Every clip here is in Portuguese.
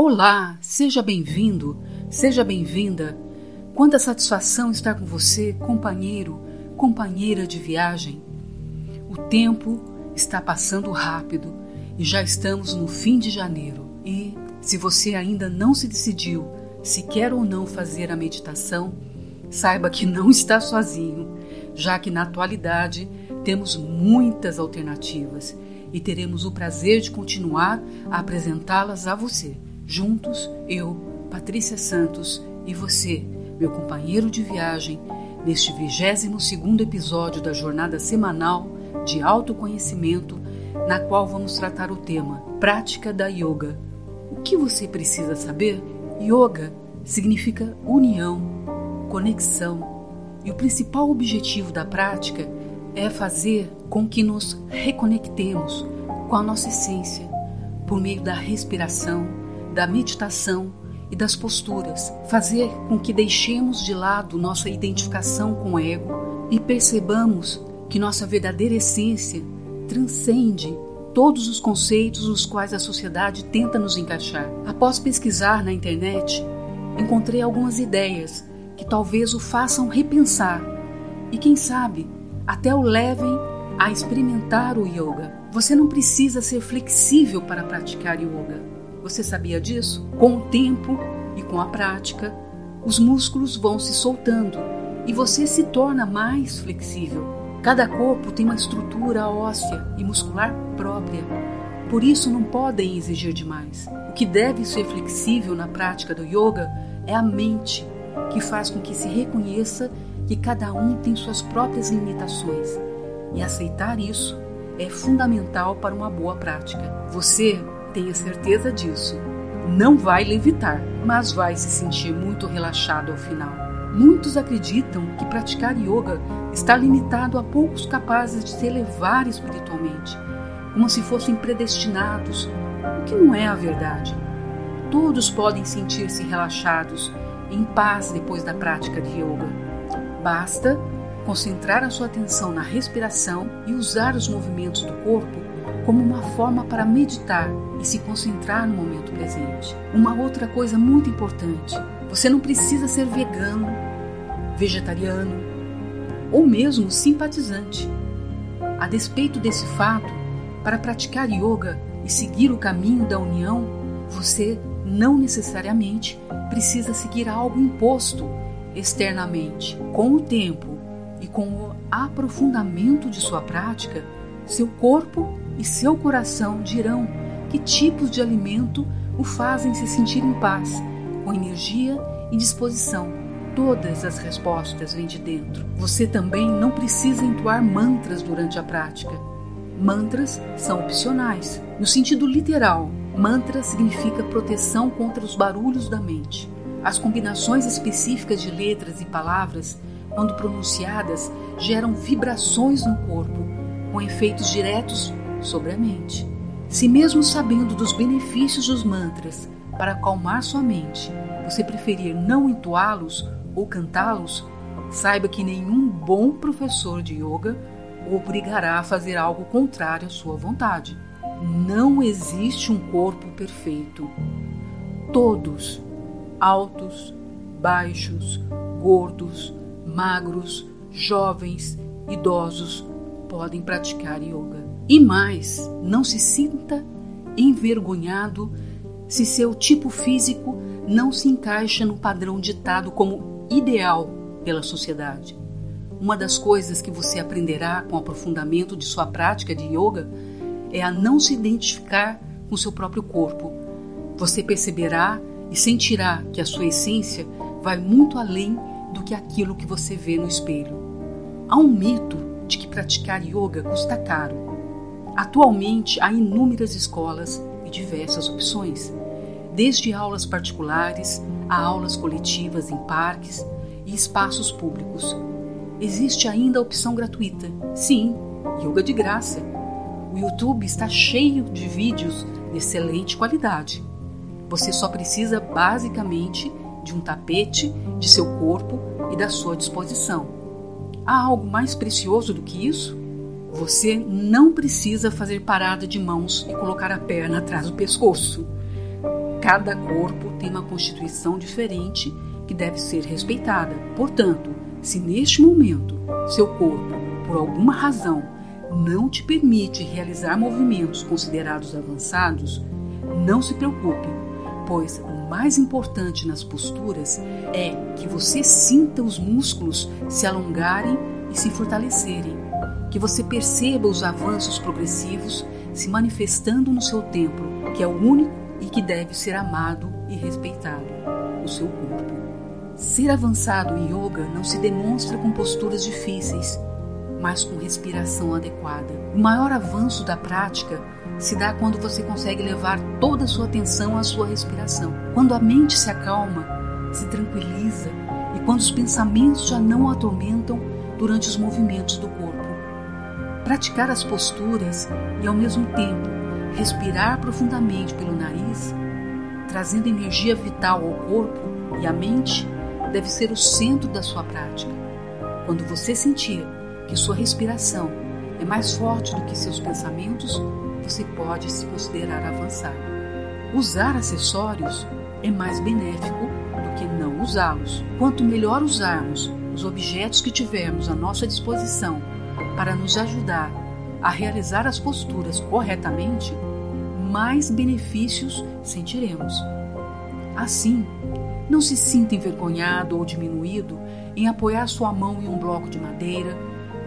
Olá, seja bem-vindo, seja bem-vinda. Quanta satisfação estar com você, companheiro, companheira de viagem. O tempo está passando rápido e já estamos no fim de janeiro. E, se você ainda não se decidiu se quer ou não fazer a meditação, saiba que não está sozinho, já que na atualidade temos muitas alternativas e teremos o prazer de continuar a apresentá-las a você. Juntos, eu, Patrícia Santos e você, meu companheiro de viagem, neste 22º episódio da jornada semanal de autoconhecimento, na qual vamos tratar o tema Prática da Yoga. O que você precisa saber? Yoga significa união, conexão, e o principal objetivo da prática é fazer com que nos reconectemos com a nossa essência por meio da respiração, da meditação e das posturas, fazer com que deixemos de lado nossa identificação com o ego e percebamos que nossa verdadeira essência transcende todos os conceitos nos quais a sociedade tenta nos encaixar. Após pesquisar na internet, encontrei algumas ideias que talvez o façam repensar e, quem sabe, até o levem a experimentar o yoga. Você não precisa ser flexível para praticar yoga. Você sabia disso? Com o tempo e com a prática, os músculos vão se soltando e você se torna mais flexível. Cada corpo tem uma estrutura óssea e muscular própria, por isso não podem exigir demais. O que deve ser flexível na prática do yoga é a mente, que faz com que se reconheça que cada um tem suas próprias limitações. E aceitar isso é fundamental para uma boa prática. Você tenha certeza disso. Não vai levitar, mas vai se sentir muito relaxado ao final. Muitos acreditam que praticar yoga está limitado a poucos capazes de se elevar espiritualmente, como se fossem predestinados, o que não é a verdade. Todos podem sentir-se relaxados, em paz depois da prática de yoga. Basta concentrar a sua atenção na respiração e usar os movimentos do corpo como uma forma para meditar e se concentrar no momento presente. Uma outra coisa muito importante: você não precisa ser vegano, vegetariano ou mesmo simpatizante. A despeito desse fato, para praticar yoga e seguir o caminho da união, você não necessariamente precisa seguir algo imposto externamente. Com o tempo e com o aprofundamento de sua prática, seu corpo e seu coração dirão que tipos de alimento o fazem se sentir em paz, com energia e disposição. Todas as respostas vêm de dentro. Você também não precisa entoar mantras durante a prática. Mantras são opcionais. No sentido literal, mantra significa proteção contra os barulhos da mente. As combinações específicas de letras e palavras, quando pronunciadas, geram vibrações no corpo, com efeitos diretos sobre a mente. Se, mesmo sabendo dos benefícios dos mantras para acalmar sua mente, você preferir não entoá-los ou cantá-los, saiba que nenhum bom professor de yoga o obrigará a fazer algo contrário à sua vontade. Não existe um corpo perfeito. Todos, altos, baixos, gordos, magros, jovens, idosos, podem praticar yoga. E mais, não se sinta envergonhado se seu tipo físico não se encaixa no padrão ditado como ideal pela sociedade. Uma das coisas que você aprenderá com o aprofundamento de sua prática de yoga é a não se identificar com seu próprio corpo. Você perceberá e sentirá que a sua essência vai muito além do que aquilo que você vê no espelho. Há um mito de que praticar yoga custa caro Atualmente há inúmeras escolas e diversas opções, desde aulas particulares a aulas coletivas em parques e espaços públicos. Existe ainda a opção gratuita. Sim, yoga de graça. O YouTube está cheio de vídeos de excelente qualidade. Você só precisa basicamente de um tapete, de seu corpo e da sua disposição. Há algo mais precioso do que isso? Você não precisa fazer parada de mãos e colocar a perna atrás do pescoço. Cada corpo tem uma constituição diferente que deve ser respeitada. Portanto, se neste momento seu corpo, por alguma razão, não te permite realizar movimentos considerados avançados, não se preocupe, pois o mais importante nas posturas é que você sinta os músculos se alongarem e se fortalecerem, que você perceba os avanços progressivos se manifestando no seu templo, que é o único e que deve ser amado e respeitado, o seu corpo. Ser avançado em yoga não se demonstra com posturas difíceis, mas com respiração adequada. O maior avanço da prática se dá quando você consegue levar toda a sua atenção à sua respiração. Quando a mente se acalma, se tranquiliza e quando os pensamentos já não atormentam durante os movimentos do corpo. Praticar as posturas e ao mesmo tempo respirar profundamente pelo nariz, trazendo energia vital ao corpo e à mente, deve ser o centro da sua prática. Quando você sentir que sua respiração é mais forte do que seus pensamentos, você pode se considerar avançado. Usar acessórios é mais benéfico do que não usá-los. Quanto melhor usarmos os objetos que tivermos à nossa disposição para nos ajudar a realizar as posturas corretamente, mais benefícios sentiremos. Assim, não se sinta envergonhado ou diminuído em apoiar sua mão em um bloco de madeira,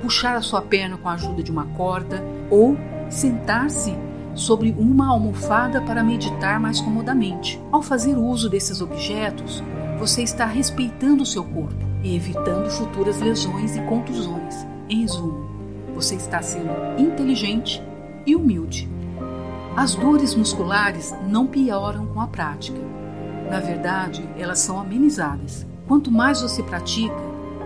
puxar a sua perna com a ajuda de uma corda ou sentar-se sobre uma almofada para meditar mais comodamente. Ao fazer uso desses objetos, você está respeitando o seu corpo e evitando futuras lesões e contusões. Em resumo, você está sendo inteligente e humilde. As dores musculares não pioram com a prática. Na verdade, elas são amenizadas. Quanto mais você pratica,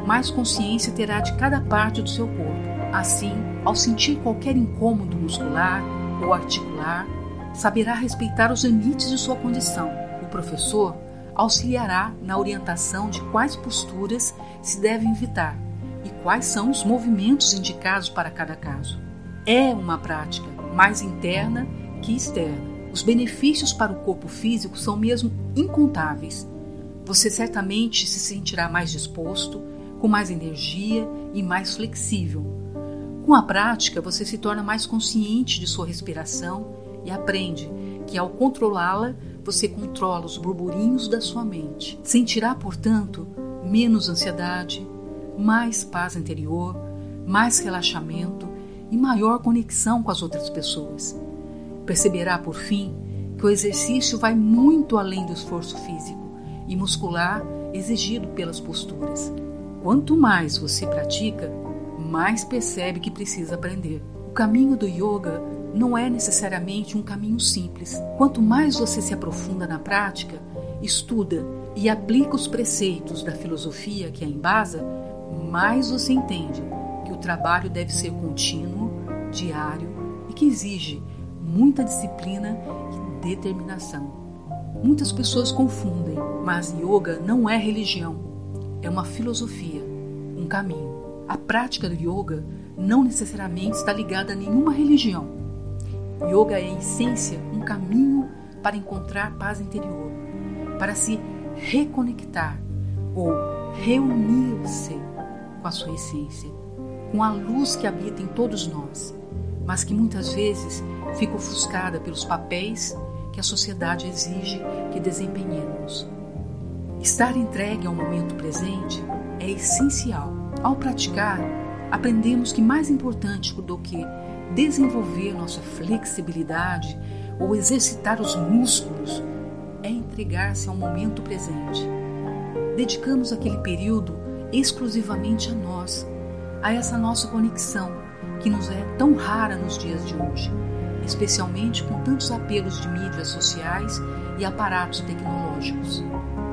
mais consciência terá de cada parte do seu corpo. Assim, ao sentir qualquer incômodo muscular ou articular, saberá respeitar os limites de sua condição. O professor auxiliará na orientação de quais posturas se devem evitar e quais são os movimentos indicados para cada caso. É uma prática mais interna que externa. Os benefícios para o corpo físico são mesmo incontáveis. Você certamente se sentirá mais disposto, com mais energia e mais flexível. Com a prática, você se torna mais consciente de sua respiração e aprende que, ao controlá-la, você controla os burburinhos da sua mente. Sentirá, portanto, menos ansiedade, mais paz interior, mais relaxamento e maior conexão com as outras pessoas. Perceberá, por fim, que o exercício vai muito além do esforço físico e muscular exigido pelas posturas. Quanto mais você pratica, mais percebe que precisa aprender. O caminho do yoga não é necessariamente um caminho simples. Quanto mais você se aprofunda na prática, estuda e aplica os preceitos da filosofia que a embasa, mais você entende que o trabalho deve ser contínuo, diário e que exige muita disciplina e determinação. Muitas pessoas confundem, mas yoga não é religião, é uma filosofia, um caminho. A prática do yoga não necessariamente está ligada a nenhuma religião. Yoga é, em essência, um caminho para encontrar paz interior, para se reconectar ou reunir-se com a sua essência, com a luz que habita em todos nós, mas que muitas vezes fica ofuscada pelos papéis que a sociedade exige que desempenhemos. Estar entregue ao momento presente é essencial. Ao praticar, aprendemos que mais importante do que desenvolver nossa flexibilidade ou exercitar os músculos é entregar-se ao momento presente. Dedicamos aquele período exclusivamente a nós, a essa nossa conexão que nos é tão rara nos dias de hoje, especialmente com tantos apelos de mídias sociais e aparatos tecnológicos.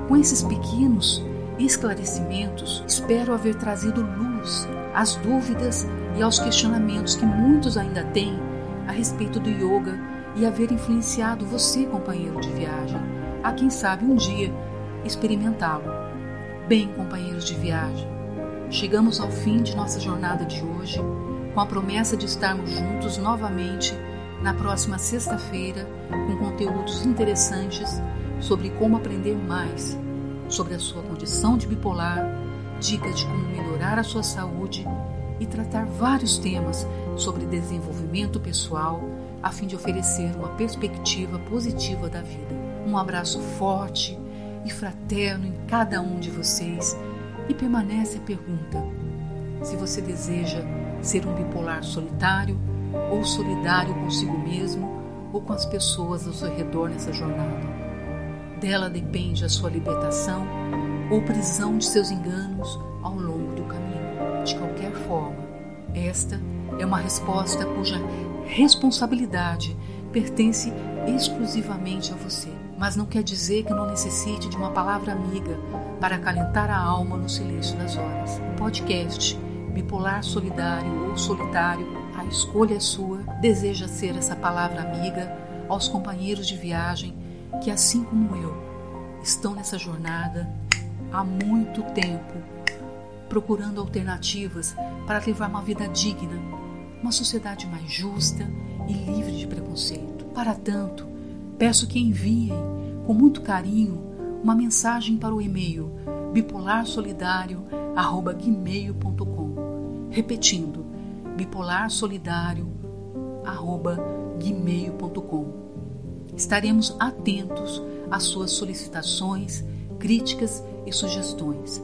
Com esses pequenos esclarecimentos, espero haver trazido luz às dúvidas e aos questionamentos que muitos ainda têm a respeito do yoga e haver influenciado você, companheiro de viagem, a quem sabe um dia experimentá-lo. Bem, companheiros de viagem, chegamos ao fim de nossa jornada de hoje com a promessa de estarmos juntos novamente na próxima sexta-feira com conteúdos interessantes sobre como aprender mais sobre a sua condição de bipolar, dicas de como melhorar a sua saúde e tratar vários temas sobre desenvolvimento pessoal a fim de oferecer uma perspectiva positiva da vida. Um abraço forte e fraterno em cada um de vocês e permanece a pergunta: se você deseja ser um bipolar solitário ou solidário consigo mesmo ou com as pessoas ao seu redor nessa jornada. Dela depende a sua libertação ou prisão de seus enganos ao longo do caminho. De qualquer forma, esta é uma resposta cuja responsabilidade pertence exclusivamente a você. Mas não quer dizer que não necessite de uma palavra amiga para acalentar a alma no silêncio das horas. O podcast Bipolar Solidário ou Solitário, a escolha é sua, deseja ser essa palavra amiga aos companheiros de viagem que, assim como eu, estão nessa jornada há muito tempo, procurando alternativas para levar uma vida digna, uma sociedade mais justa e livre de preconceito. Para tanto, peço que enviem com muito carinho uma mensagem para o e-mail bipolarsolidario@gmail.com. Repetindo, bipolarsolidario@gmail.com. Estaremos atentos às suas solicitações, críticas e sugestões.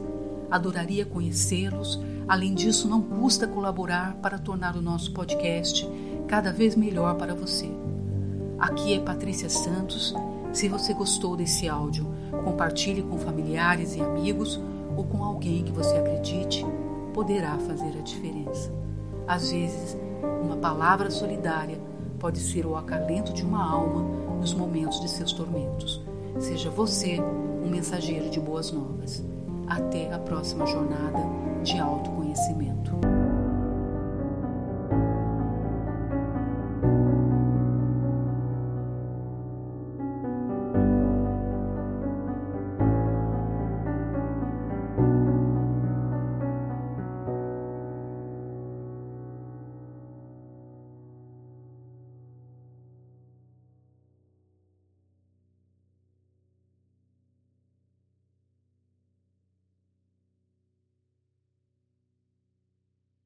Adoraria conhecê-los. Além disso, não custa colaborar para tornar o nosso podcast cada vez melhor para você. Aqui é Patrícia Santos. Se você gostou desse áudio, compartilhe com familiares e amigos ou com alguém que você acredite poderá fazer a diferença. Às vezes, uma palavra solidária pode ser o acalento de uma alma nos momentos de seus tormentos. Seja você um mensageiro de boas novas. Até a próxima jornada de autoconhecimento.